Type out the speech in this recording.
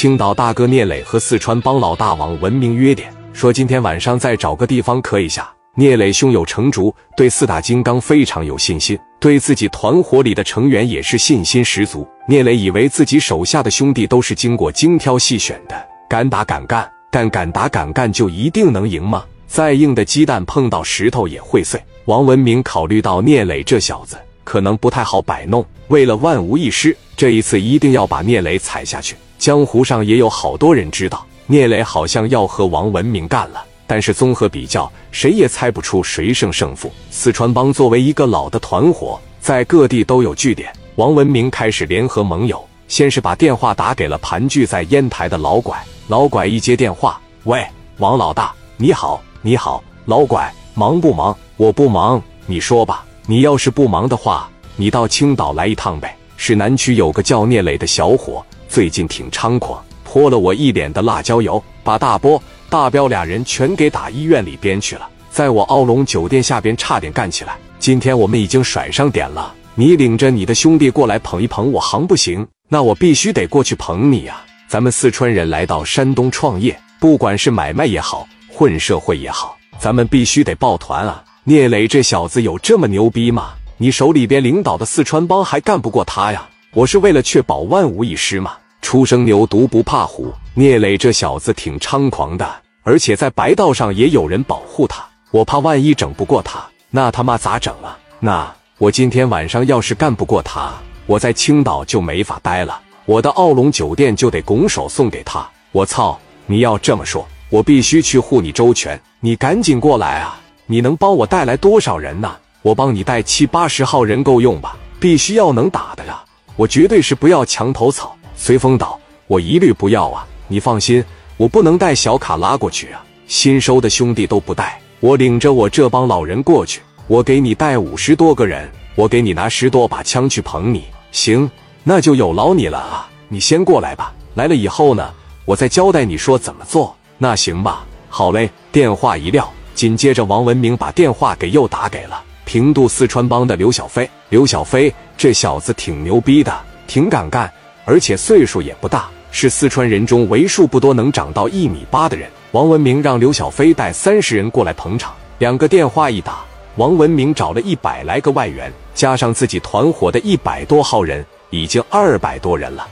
青岛大哥聂磊和四川帮老大王文明约点，说今天晚上再找个地方磕一下。聂磊胸有成竹，对四大金刚非常有信心，对自己团伙里的成员也是信心十足。聂磊以为自己手下的兄弟都是经过精挑细选的，敢打敢干，但敢打敢干就一定能赢吗？再硬的鸡蛋碰到石头也会碎。王文明考虑到聂磊这小子可能不太好摆弄，为了万无一失，这一次一定要把聂磊踩下去。江湖上也有好多人知道聂磊好像要和王文明干了。但是综合比较，谁也猜不出谁胜胜负。四川帮作为一个老的团伙，在各地都有据点。王文明开始联合盟友，先是把电话打给了盘踞在烟台的老拐。老拐一接电话，喂，王老大，你好，你好，老拐，忙不忙？我不忙，你说吧。你要是不忙的话，你到青岛来一趟呗。市南区有个叫聂磊的小伙，最近挺猖狂，泼了我一脸的辣椒油，把大波。大彪俩人全给打医院里边去了，在我奥龙酒店下边差点干起来。今天我们已经甩上点了，你领着你的兄弟过来捧一捧我行不行？那我必须得过去捧你呀！咱们四川人来到山东创业，不管是买卖也好，混社会也好，咱们必须得抱团啊！聂磊这小子有这么牛逼吗？你手里边领导的四川帮还干不过他呀？我是为了确保万无一失嘛。初生牛犊不怕虎，聂磊这小子挺猖狂的，而且在白道上也有人保护他。我怕万一整不过他，那他妈咋整啊？那我今天晚上要是干不过他，我在青岛就没法待了，我的奥龙酒店就得拱手送给他。我操！你要这么说，我必须去护你周全。你赶紧过来啊！你能帮我带来多少人呢？我帮你带七八十号人够用吧？必须要能打的呀！我绝对是不要墙头草。随风倒，我一律不要啊！你放心，我不能带小卡拉过去啊。新收的兄弟都不带，我领着我这帮老人过去。我给你带五十多个人，我给你拿十多把枪去捧你。行，那就有劳你了啊！你先过来吧。来了以后呢，我再交代你说怎么做。那行吧。好嘞。电话一撂，紧接着王文明把电话给又打给了平度四川帮的刘小飞。刘小飞这小子挺牛逼的，挺敢干。而且岁数也不大，是四川人中为数不多能长到一米八的人。王文明让刘小飞带三十人过来捧场。两个电话一打，王文明找了一百来个外援，加上自己团伙的一百多号人，已经二百多人了。